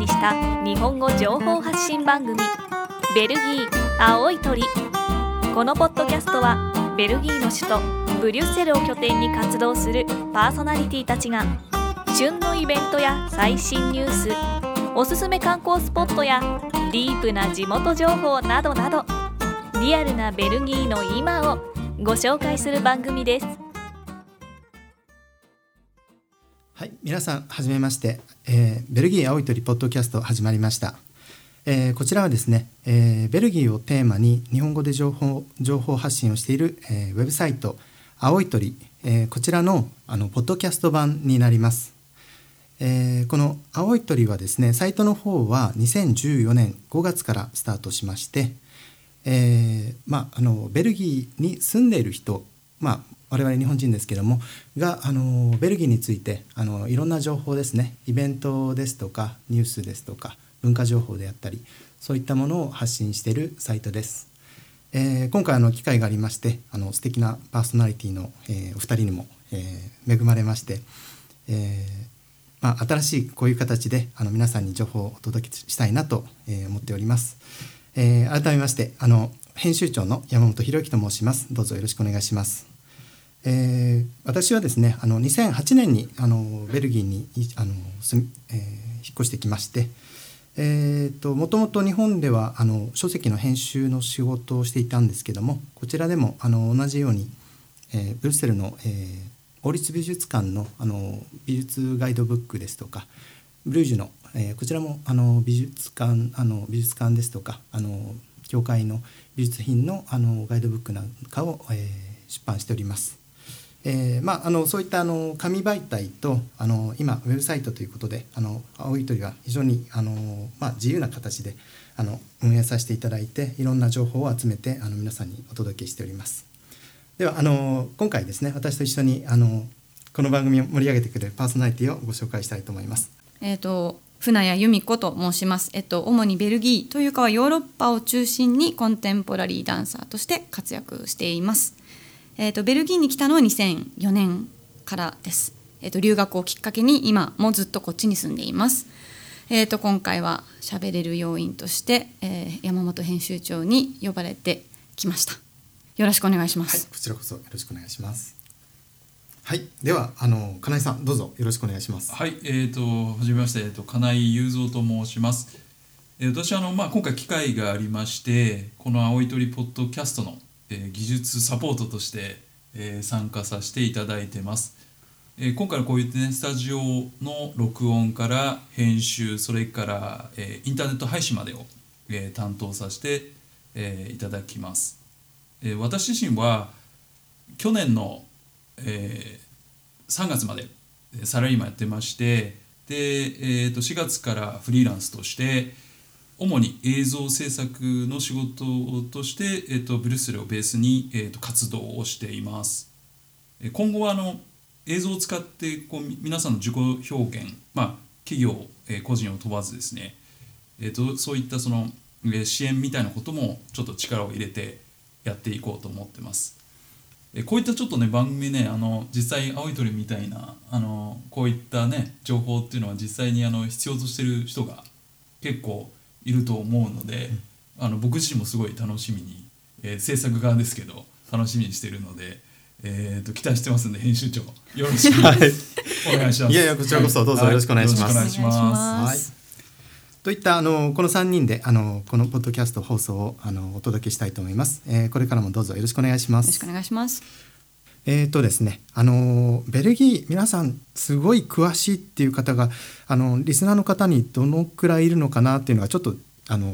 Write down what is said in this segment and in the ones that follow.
にした日本語情報発信番組「ベルギー青い鳥」このポッドキャストはベルギーの首都ブリュッセルを拠点に活動するパーソナリティたちが旬のイベントや最新ニュースおすすめ観光スポットやディープな地元情報などなどリアルなベルギーの今をご紹介する番組です。はい、皆さんはじめまして、えー、ベルギー青い鳥ポッドキャスト始まりました。えー、こちらはですね、えー、ベルギーをテーマに日本語で情報情報発信をしている、えー、ウェブサイト青い鳥、え、こちらのあのポッドキャスト版になります。え、この青い鳥はですねサイトの方は2014年5月からスタートしまして、えまあ、あのベルギーに住んでいる人、まあ、我々日本人ですけどもがあのベルギーについてあのいろんな情報ですねイベントですとかニュースですとか文化情報であったりそういったものを発信しているサイトです。えー、今回あの機会がありましてあの素敵なパーソナリティの、えー、お二人にも、えー、恵まれまして、えまあ、新しいこういう形であの皆さんに情報をお届けしたいなと、え、思っております。え、改めましてあの編集長の山本博之と申します。どうぞよろしくお願いします。えー、私はですねあの2008年にあのベルギーにあの住えー、引っ越してきまして、えーと、もともと日本ではあの書籍の編集の仕事をしていたんですけどもこちらでもあの同じように、えー、ブルッセルの、えー、王立美術館のあの美術ガイドブックですとかブルージュの、えー、こちらもあの美術館あの美術館ですとかあの教会の美術品のあのガイドブックなんかを、えー、出版しております。えーまあ、あのそういったあの紙媒体とあの今ウェブサイトということであの青い鳥は非常にあの、まあ、自由な形であの運営させていただいていろんな情報を集めてあの皆さんにお届けしております。ではあの今回ですね私と一緒にあのこの番組を盛り上げてくれるパーソナリティをご紹介したいと思います。えっ、ー、と船谷由美子と申します。えっと主にベルギーというかはヨーロッパを中心にコンテンポラリーダンサーとして活躍しています。えーと、ベルギーに来たのは2004年からです、えーと、留学をきっかけに今もずっとこっちに住んでいます、えーと、今回は喋れる要因として、えー、山本編集長に呼ばれてきました。よろしくお願いします、はい、こちらこそよろしくお願いします。はい、ではあの金井さんどうぞよろしくお願いします。はい、えっ、ー、と初めましてえっ、ー、と金井雄三と申します。えー、私あのまあ今回機会がありましてこの青い鳥ポッドキャストのえ技術サポートとして、え参加させていただいてます。え今回のこういったねスタジオの録音から編集それから、えインターネット配信までを、え担当させて、えいただきます。え私自身は去年の、え3月までサラリーマンやってましてで、えー、と4月からフリーランスとして、主に映像制作の仕事として、えーと、ブリュッセルをベースに、えーと、活動をしています。今後はあの映像を使ってこう皆さんの自己表現、まあ、企業、えー、個人を問わずですね、えーと、そういったその、え、支援みたいなこともちょっと力を入れてやっていこうと思ってます。えこういったちょっとね番組ねあの実際青い鳥みたいなあのこういったね情報っていうのは実際にあの必要としてる人が結構いると思うので、あの僕自身もすごい楽しみに、えー、制作側ですけど楽しみにしてるので、えーと、期待してますんで編集長よろしくお願いします。いやいやこちらこそどうぞよろしくお願いします。はい、します。はい。といったあのこの3人であのこのポッドキャスト放送をあのお届けしたいと思います、えー。これからもどうぞよろしくお願いします。よろしくお願いします。えーとですね、あのベルギー皆さんすごい詳しいっていう方があのリスナーの方にどのくらいいるのかなっていうのがちょっとあの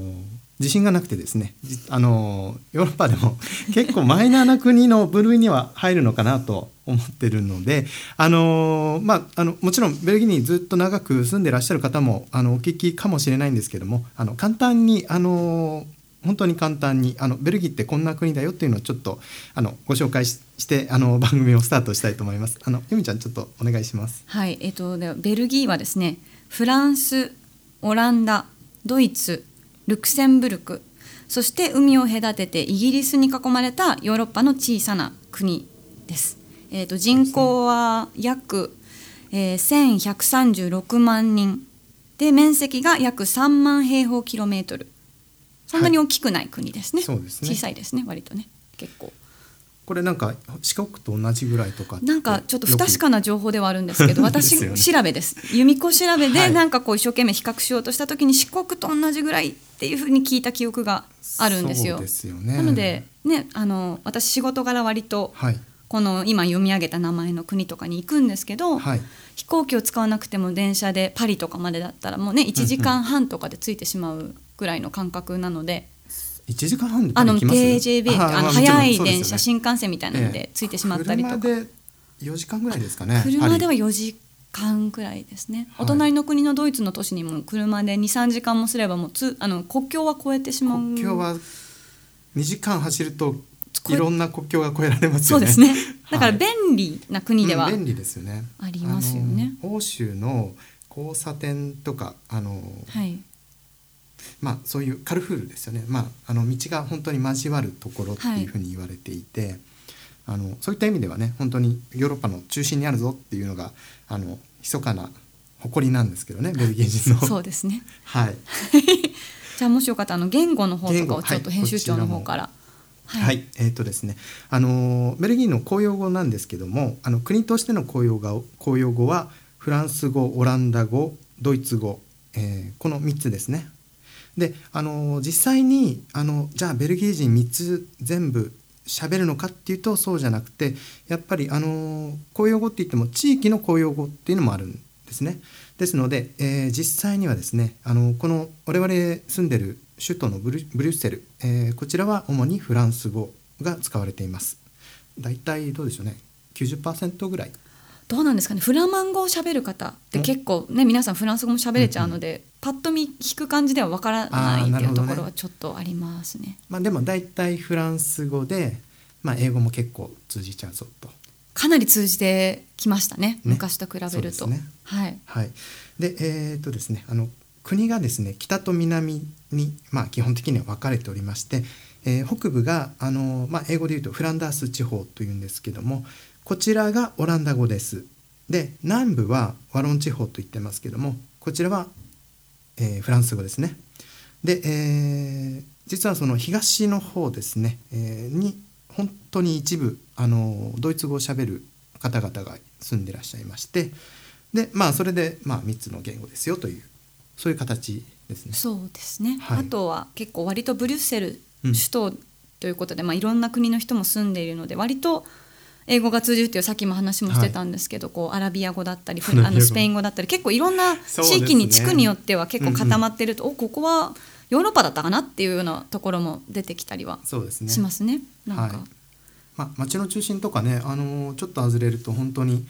自信がなくてですねあのヨーロッパでも 結構マイナーな国の部類には入るのかなと思ってるのであの、まあ、あのもちろんベルギーにずっと長く住んでらっしゃる方もあのお聞きかもしれないんですけどもあの簡単にあの本当に簡単にあのベルギーってこんな国だよっていうのをちょっとあのご紹介してあの 番組をスタートしたいと思います。あの由美ちゃんちょっとお願いします。はい、えっとではベルギーはですね、フランス、オランダ、ドイツ、ルクセンブルク、そして海を隔ててイギリスに囲まれたヨーロッパの小さな国です。えっと人口は約、えー、1136万人で面積が約3万平方キロメートルそんなに大きくない国ですね,、そうですね。小さいですね割とね。結構。これなんか四国と同じぐらいとかなんかちょっと不確かな情報ではあるんですけど 私調べです。由美子調べはい。でなんかこう一生懸命比較しようとした時に四国と同じぐらいっていうふうに聞いた記憶があるんですよ。そうですよね。なのでねあの私仕事柄割とはい。この今読み上げた名前の国とかに行くんですけど、はい。飛行機を使わなくても電車でパリとかまでだったらもうね1時間半とかで着いてしまうぐらいの感覚なので、一時間半であの行きます？TJB ってあのまもちろん。速い電車、新幹線みたいなのえで着いてしまったりとか、車で4時間ぐらいですかね。車ではパリ4時間くらいですね、はい。お隣の国のドイツの都市にも車で23時間もすればもうつあの国境は越えてしまう。国境は2時間走るといろんな国境が越えられますよね。そうですね。だからはい。便利な国では、うん便利ですよね。ありますよね。欧州の交差点とかあの、はいまあそういうカルフールですよね。まああの道が本当に交わるところっていうふうに言われていて、あのそういった意味ではね本当にヨーロッパの中心にあるぞっていうのがあの密かな誇りなんですけどねベルギー人の。そうですね。はい。じゃあもしよかったらあの言語の方とかをちょっと編集長の方から。はい、えっ、とですね、あのベルギーの公用語なんですけども、あの国としての公用語公用語はフランス語、オランダ語、ドイツ語、えーこの3つですね。で、あの実際にあのじゃあベルギー人3つ全部喋るのかっていうとそうじゃなくて、やっぱりあの公用語って言っても地域の公用語っていうのもあるんですね。ですので、えー実際にはですね、あのこの我々住んでる首都のブリブリュッセル、えーこちらは主にフランス語が使われています。だいたいどうでしょうね、90%ぐらい。どうなんですかね。フラマン語を喋る方って結構ね皆さんフランス語も喋れちゃうので、パッと見聞く感じではわからないっていうところはちょっとありますね。まあでもだいたいフランス語で、まあ英語も結構通じちゃうぞと。かなり通じてきましたねね。昔と比べると、ね。はい。はい。で、えーっとですね、あの国がですね、北と南にまあ基本的には分かれておりまして、えー北部があのまあ英語で言うとフランダース地方というんですけども、こちらがオランダ語です。で、南部はワロン地方と言ってますけども、こちらは、えーフランス語ですね。で、えー実はその東の方ですね、えーに本当に一部あのドイツ語をしゃべる方々が住んでらっしゃいましてでまあそれで、まあ、3つの言語ですよというそういう形ですね。そうですね、はいあとは結構割とブリュッセルうん首都ということで、まあ、いろんな国の人も住んでいるので割と英語が通じるっていうさっきも話もしてたんですけど、こうアラビア語だったりあのスペイン語だったり結構いろんな地域に地区によっては結構固まってると、おここはヨーロッパだったかなっていうようなところも出てきたりはそうですね。しますね。なんか、はい。まあ、町の中心とかね、あのちょっと外れると本当に、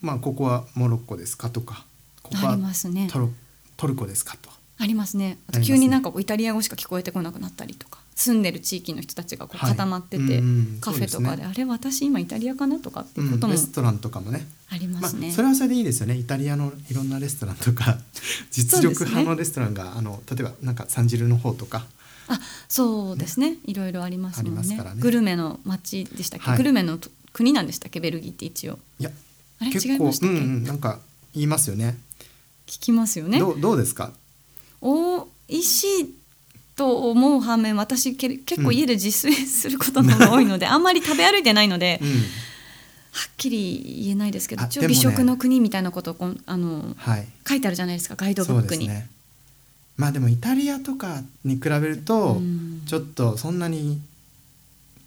まあ、ここはモロッコですかとかここあはりますね。トルトルコですかと。ありますね。あと急になんかイタリア語しか聞こえてこなくなったりとか住んでる地域の人たちがこうはい。固まってて、うんうん。カフェとかでそうあれ私今イタリアかなとかっていううんこともレストランとかもねありますね。あ、それはそれでいいですよね。イタリアのいろんなレストランとか 実力派のレストランが、あの例えばなんかサンジルの方とか。あそうですね。いろいろありますもんね。グルメの街でしたっけ、はい。グルメのと国なんでしたっけ？ベルギーって一応。いやあれ？結違いましたっけ、うんうん、なんか言いますよね。聞きますよね。どうどうですか？おいしいと思う反面私け結構家で自炊することの方が多いので、あんまり食べ歩いてないので、うん。はっきり言えないですけど一応美食の国みたいなことをこんあのはい。書いてあるじゃないですかガイドブックに。まあでもイタリアとかに比べるとうん。ちょっとそんなに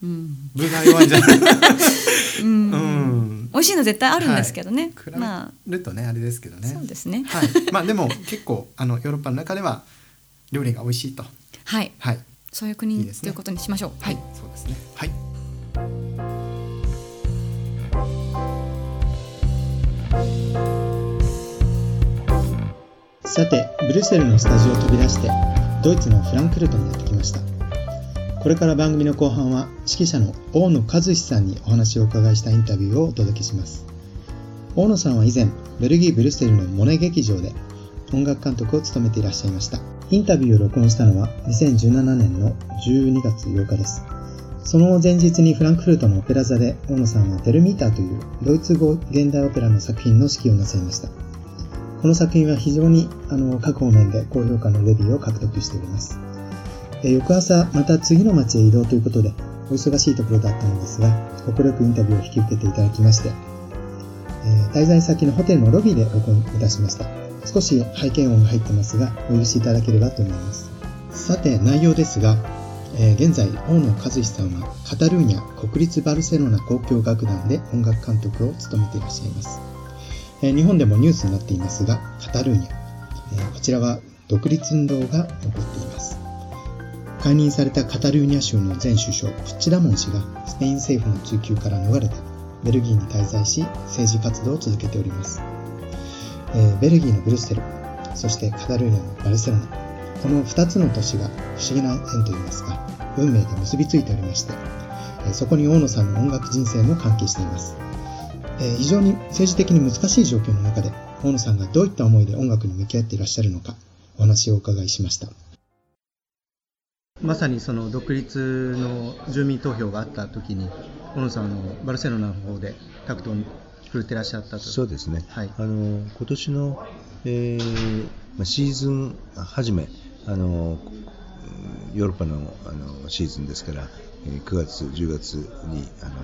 うが弱いんじゃない？うん。うん。美味しいの絶対あるんですけどね、比べまるとねあれですけどあね。そうですね。はい。まあでも結構あのヨーロッパの中では料理が美味しいとはい。はい。そういう国いいですね。ということにしましょう。はい。そうですね。はい。さてブリュッセルのスタジオを飛び出してドイツのフランクフルトにやってきました。これから番組の後半は指揮者の大野和志さんにお話をお伺いしたインタビューをお届けします。大野さんは以前ベルギー・ブリュッセルのモネ劇場で音楽監督を務めていらっしゃいましたインタビューを録音したのは2017年の12月8日ですその前日にフランクフルトのオペラ座で大野さんはテルミーターというドイツ語現代オペラの作品の指揮をなさいましたこの作品は非常にあの各方面で高評価のレビューを獲得しております。え翌朝、また次の町へ移動ということで、お忙しいところだったのですが、快くインタビューを引き受けていただきまして、え滞在先のホテルのロビーで録音いたしました。少し背景音が入ってますが、お許しいただければと思います。さて、内容ですが、えー、現在、大野和志さんはカタルーニャ国立バルセロナ交響楽団で音楽監督を務めていらっしゃいます。えー、日本でもニュースになっていますが、カタルーニャ、えー、こちらは独立運動が起こっています。解任されたカタルーニャ州の前首相、プッチダモン氏がスペイン政府の追及から逃れて、ベルギーに滞在し、政治活動を続けております。え、ベルギーのブルッセル、そしてカタルーニャのバルセロナ、この2つの都市が不思議な縁といいますか、運命で結びついておりまして、そこに大野さんの音楽人生も関係しています。非常に政治的に難しい状況の中で、大野さんがどういった思いで音楽に向き合っていらっしゃるのか、お話をお伺いしました。まさにその独立の住民投票があった時に、大野さんのバルセロナの方でタクト振るってらっしゃったと。そうですね、はい、あの今年の、えー、シーズン初めあのヨーロッパのあのシーズンですから、9月、10月にあの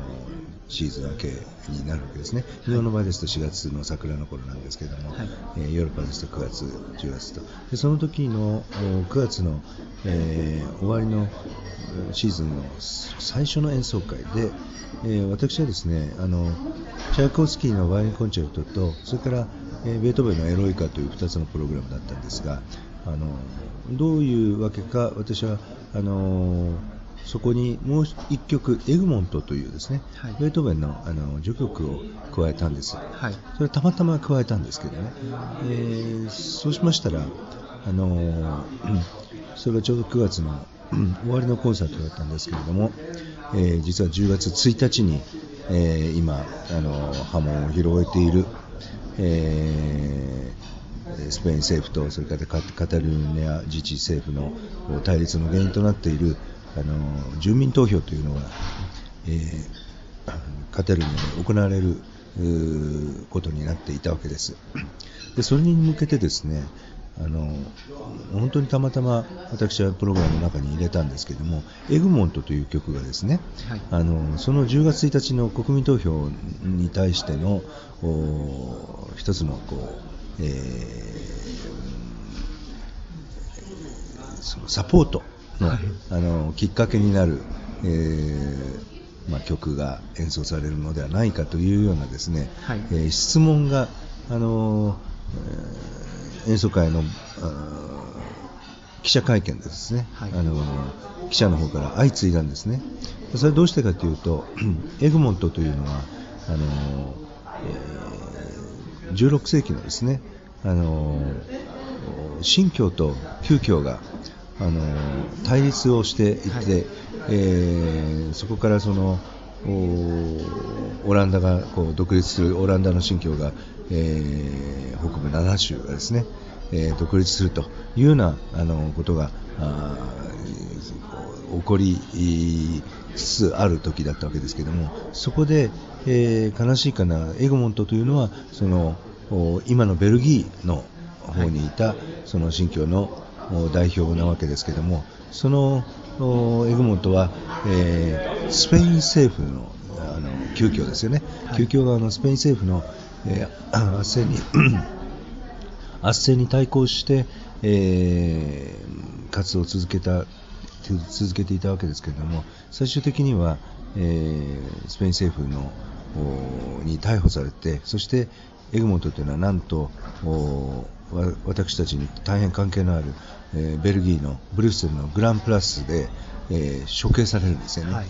シーズン明けになるわけですね、日本の場合ですと4月の桜の頃なんですけれども、はい、えー、ヨーロッパですと9月、10月と、でその時の9月の、えー、終わりのシーズンの最初の演奏会で、えー、私はですねあのチャイコフスキーのバイオリンコンチェルトとそれから、えー、ベートーベンのエロイカという2つのプログラムだったんですがあのどういうわけか私はあのそこにもう1曲エグモントというですね、はい、ベートーベンのあの序曲を加えたんです、はい、それたまたま加えたんですけどね、えー、そうしましたらあのそれがちょうど9月の終わりのコンサートだったんですけれども、えー、実は10月1日に、えー、今あの波紋を広げている、えースペイン政府とそれからカタルーニャ自治政府の対立の原因となっているあの住民投票というのが、え、カタルーニャで行われることになっていたわけです。でそれに向けてですねあの本当にたまたま私はプログラムの中に入れたんですけども「エグモント」という曲がですね、はい、あのその10月1日の国民投票に対しての一つのこうえー、そのサポートのはい、あのきっかけになる、えーまあ、曲が演奏されるのではないかというようなですね、はい、えー、質問が、あのえー、演奏会の記者会見でですね、はい、あの記者の方から相次いだんですね。それはどうしてかというと、エグモントというのはあの、えー、16世紀のですね、あの新教と旧教があの対立をしていて、はい、えー、そこからそのオランダがこう独立するオランダの新教が、えー、北部7州がですね、えー、独立するというようなあのことが起こりつつある時だったわけですけれどもそこで、えー、悲しいかなエゴモントというのはその今のベルギーの方にいたその新疆の代表なわけですけどもそのエグモントは、えー、スペイン政府のあの急遽ですよね、はい、急遽側のスペイン政府の、えー、圧政に 圧政に対抗して、えー、活動を続けた続けていたわけですけれども最終的には、えー、スペイン政府のに逮捕されてそして、エグモントというのはなんと私たちに大変関係のある、えー、ベルギーのブリュッセルのグランプラスで、えー、処刑されるんですよね。はい、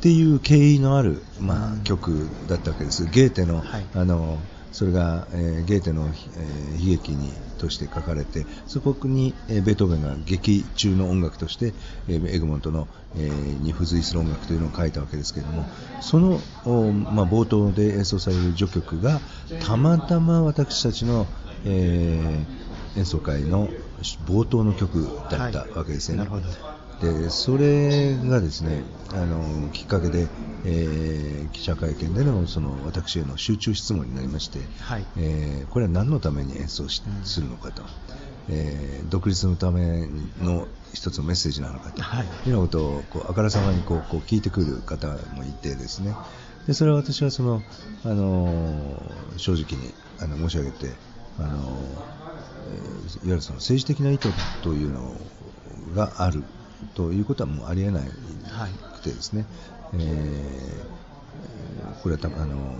っていう経緯のある、まあ、曲だったわけです。ゲーテの、はい、あのそれが、えー、ゲーテの、えー、悲劇にとして書かれてそこに、えー、ベートーベンが劇中の音楽として、えー、エグモントの、えー、に付随する音楽というのを書いたわけですけれどもその、まあ、冒頭で演奏される序曲がたまたま私たちの、えー、演奏会の冒頭の曲だったわけですよね。はいでそれがですねあのきっかけで、えー、記者会見でのその私への集中質問になりまして、はい。えーこれは何のために演奏しするのかと、えー独立のための一つのメッセージなのかと、はい。いうようなことをこうあからさまにこうこう聞いてくる方もいてですね。でそれは私はその、あのー正直にあの申し上げて、あのいわゆるその政治的な意図というのがあるということはもうありえないくてですね、えーこれはたあの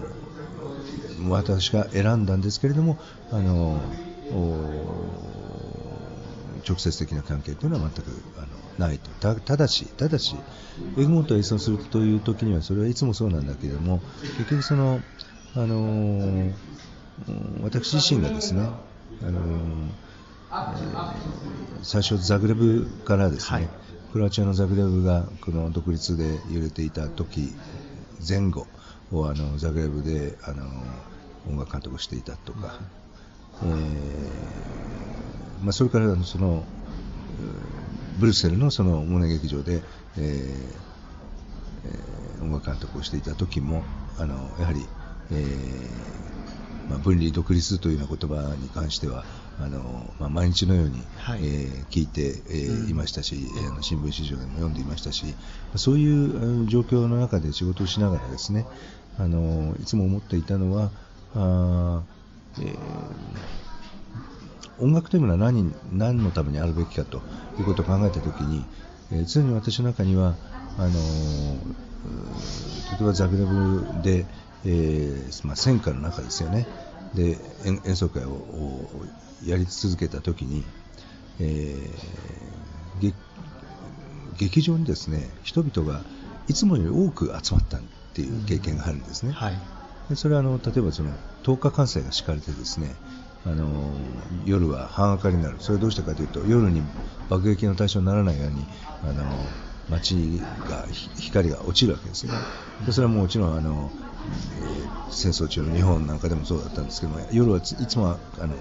私が選んだんですけれどもあのお直接的な関係というのは全くあのないと。たただしただしエグモントを演奏するという時にはそれはいつもそうなんだけれども結局そのあのうん私自身がですねあのえー最初ザグレブからですね、はい。クロアチアのザグレブがこの独立で揺れていた時前後をあのザグレブであの音楽監督をしていたとか、えーまあ、それからそのブルッセルのそのモネ劇場で、えーえー音楽監督をしていた時もあのやはり、えーまあ、分離独立というような言葉に関してはあの、まあ、毎日のように、はい。えー聞いて、えーいましたし、あの新聞紙上でも読んでいましたしそういう状況の中で仕事をしながらですねあのいつも思っていたのはあー、えー音楽というものは何何のためにあるべきかということを考えたときに、えー常に私の中にはあのー例えばザグレブで、えーまあ、戦火の中ですよねで演演奏会ををやり続けたときに、えー劇劇場にですね人々がいつもより多く集まったっていう経験があるんですね。はい。でそれはあの例えばその10日間制が敷かれてですねあの夜は半明かりになる。それはどうしてかというと夜に爆撃の対象にならないようにあの街が光が落ちるわけですね。でそれはもちろんあの、えー戦争中の日本なんかでもそうだったんですけども夜はいつもあの、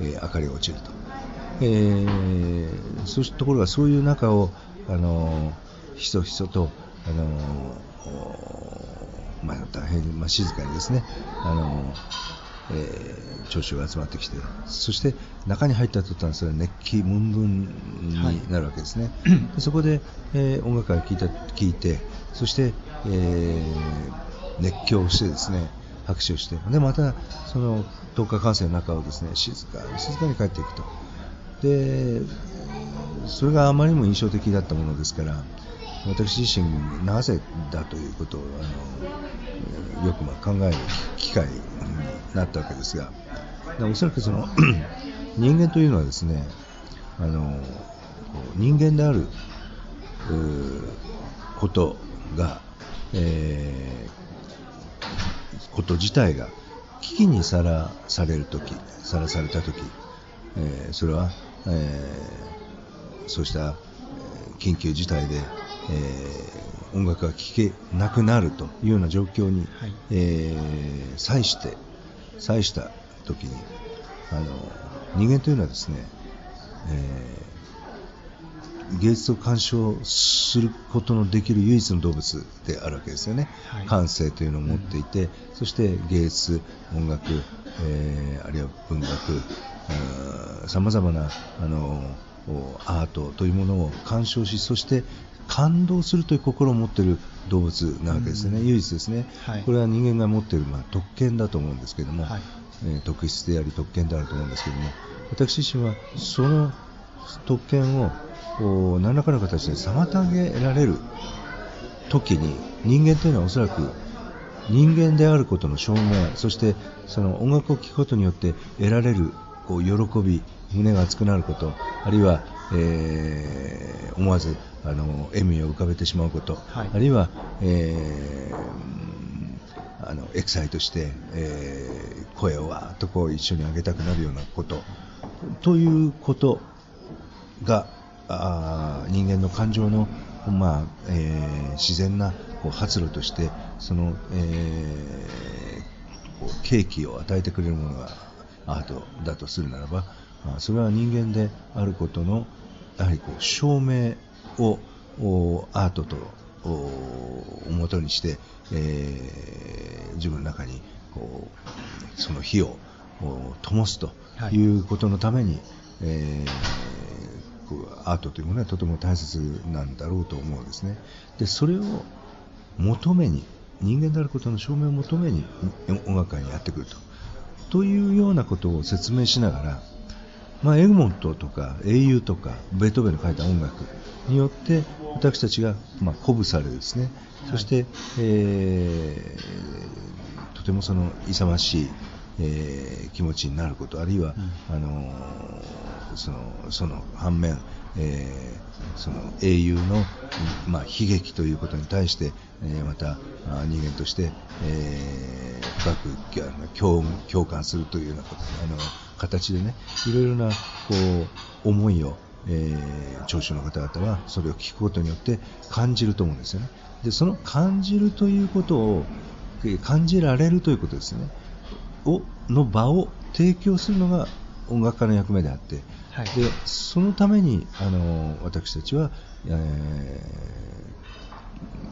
えー明かりが落ちると、えーそうしたところがそういう中をあのひそひそとあのまあ、大変、まあ、静かにですね、あのえー聴衆が集まってきて、そして中に入った途端、それは熱気ムンムンになるわけですね。でそこで、えー音楽会を聞いた聞いて、そして、えー熱狂してですね、拍手をして、でまたその10日間生の中をですね静かに静かに帰っていくと。でそれがあまりにも印象的だったものですから私自身なぜだということをあのよくまあ考える機会になったわけですが。でおそらくその 人間というのはですねあの人間であることが、えーこと自体が危機にさらされるとき、さらされたとき、えーそれは、えーそうした、えー緊急事態で、えー音楽が聴けなくなるというような状況に、はい。えー際して、際したときにあの、人間というのはですね、えー芸術を鑑賞することのできる唯一の動物であるわけですよね、はい。感性というのを持っていて、そして芸術、音楽、えーあるいは文学、さまざまなあのおアートというものを鑑賞し、そして感動するという心を持っている動物なわけですよね、唯一ですね、はい。これは人間が持っている、まあ、特権だと思うんですけれども、はい。えー特質であり特権であると思うんですけれども、私自身はその特権を何らかの形で妨げられる時に人間というのはおそらく人間であることの証明そしてその音楽を聴くことによって得られるこう喜び胸が熱くなることあるいは、えー思わずあの笑みを浮かべてしまうこと、はい。あるいは、えーあのエキサイトして、えー声をわーっとこう一緒に上げたくなるようなこと。ということがあー人間の感情の、まあえー自然なこう発露としてその、えーこう契機を与えてくれるものがアートだとするならばあそれは人間であることのやはりこう証明をアートとをもとにして、えー、自分の中にこうその火を灯すということのために、はい、えー、アートというものはとても大切なんだろうと思うんですね。でそれを求めに人間であることの証明を求めに音楽会にやってくるとというようなことを説明しながら、まあ、エグモントとか英雄とかベートーベンの書いた音楽によって私たちが、まあ、鼓舞されですね、そして、えー、とてもその勇ましい、えー、気持ちになること、あるいは、うん、あのそのその反面、えー、その英雄の、まあ、悲劇ということに対して、えー、また人間として、えー、深く共共感するというようなあの形でねいろいろなこう思いをえー、聴衆の方々はそれを聞くことによって感じると思うんですよね。でその感じるということを感じられるということですねをの場を提供するのが音楽家の役目であって、はい、でそのためにあの私たちは、え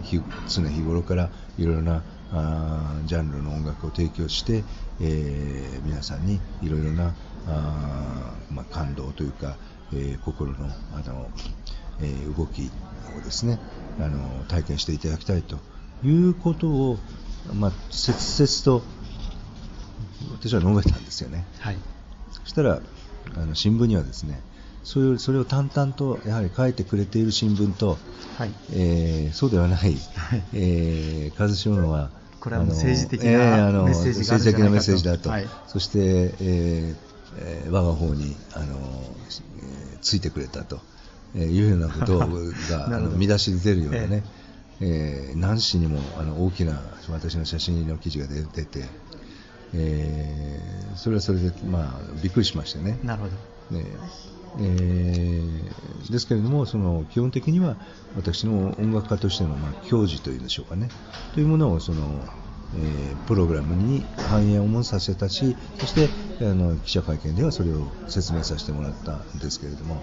ー、常日頃からいろいろなあジャンルの音楽を提供して、えー、皆さんにいろいろなあ、まあ、感動というか、えー、心のあの、えー、動きをですねあの体験していただきたいということを、まあ、切々と私は述べたんですよね。はい、そしたらあの新聞にはですねそれそれを淡々とやはり書いてくれている新聞と、はい。えー、そうではない、はい、えー、数少のはこれは政治的なメッセージ政治的なメッセージだと、はい、そして、えーえー、我が方にあの、えー、ついてくれたというようなことが あの見出しで出るようなね、えー、何紙にもあの大きな私の写真の記事が出て、えー、それはそれで、まあ、びっくりしましたね。なるほど、ねえー、ですけれどもその基本的には私の音楽家としての、まあ、教授というんでしょうかね。というものをそのえー、プログラムに反映を持たせたしそしてあの記者会見ではそれを説明させてもらったんですけれども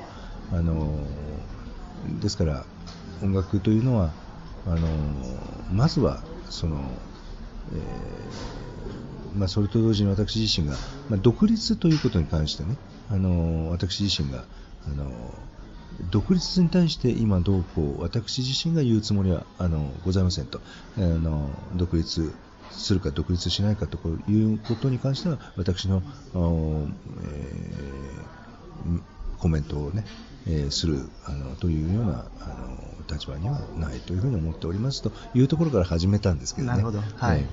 あのですから音楽というのはあのまずはその、えー、まあ、それと同時に私自身が、まあ、独立ということに関してねあの私自身があの独立に対して今どうこう私自身が言うつもりはあのございませんと。あの独立するか独立しないかということに関しては私の、えー、コメントをね、えー、するあのというようなあの立場にはないというふうに思っておりますというところから始めたんですけどね。なるほど。はい、えー、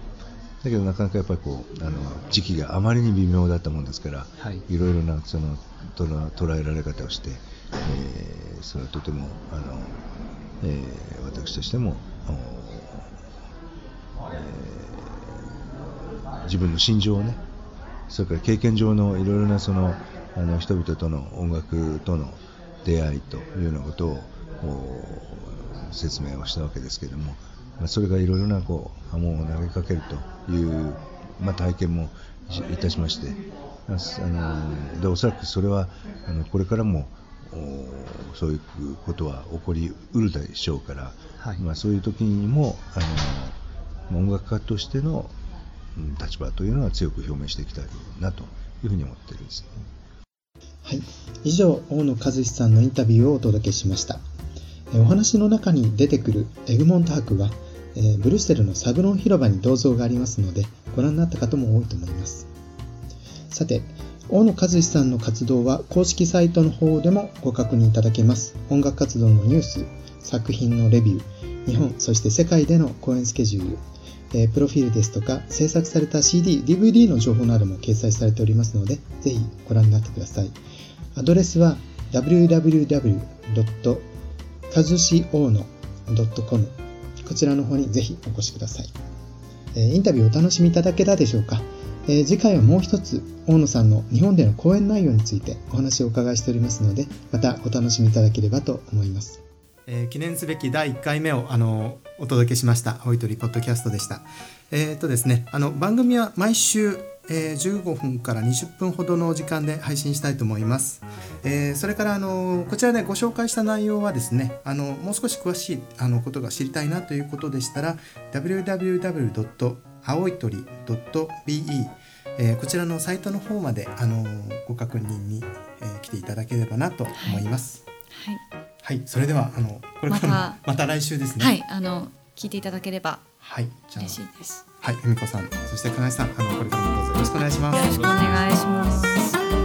だけどなかなかやっぱりこうあの時期があまりに微妙だったもんですから、はい、いろいろなその捉えられ方をして、えー、それはとてもあの、えー、私としても、えー自分の心情をねそれから経験上のいろいろなそのあの人々との音楽との出会いというようなことを説明をしたわけですけれども、まあ、それがいろいろなこう波紋を投げかけるという、まあ、体験もいたしましてあのでおそらくそれはあのこれからもそういうことは起こりうるでしょうから、はい、まあ、そういう時にもあの音楽家としての立場というのは強く表明していきたいなというふうに思っているんです、ね、はい、以上大野和志さんのインタビューをお届けしましたお話の中に出てくるエグモント博はえブルッセルのサブロン広場に銅像がありますのでご覧になった方も多いと思いますさて大野和志さんの活動は公式サイトの方でもご確認いただけます音楽活動のニュース作品のレビュー日本そして世界での公演スケジュールえプロフィールですとか制作された CD、DVD の情報なども掲載されておりますので、ぜひご覧になってください。アドレスは www. www.kazushiono.com こちらの方にぜひお越しください。えインタビューお楽しみいただけたでしょうか、え次回はもう一つ大野さんの日本での講演内容についてお話をお伺いしておりますので、またお楽しみいただければと思います。えー、記念すべき第1回目をあのお届けしました「ホイトリポッドキャスト」でした。えーとですね、あの番組は毎週えー15分から20分ほどの時間で配信したいと思います。えーそれからあのこちらでご紹介した内容はですねあのもう少し詳しいあのことが知りたいなということでしたら www. 青い鳥 .be えーこちらのサイトの方まであのご確認に、えー来ていただければなと思います。はいはい、それではあのこれからもままた来週ですね。はい、あの聞いていただければ嬉しいです。はい、恵美子さん、そして金井さん、あのこれからもどうぞよろしくお願いします。よろしくお願いします。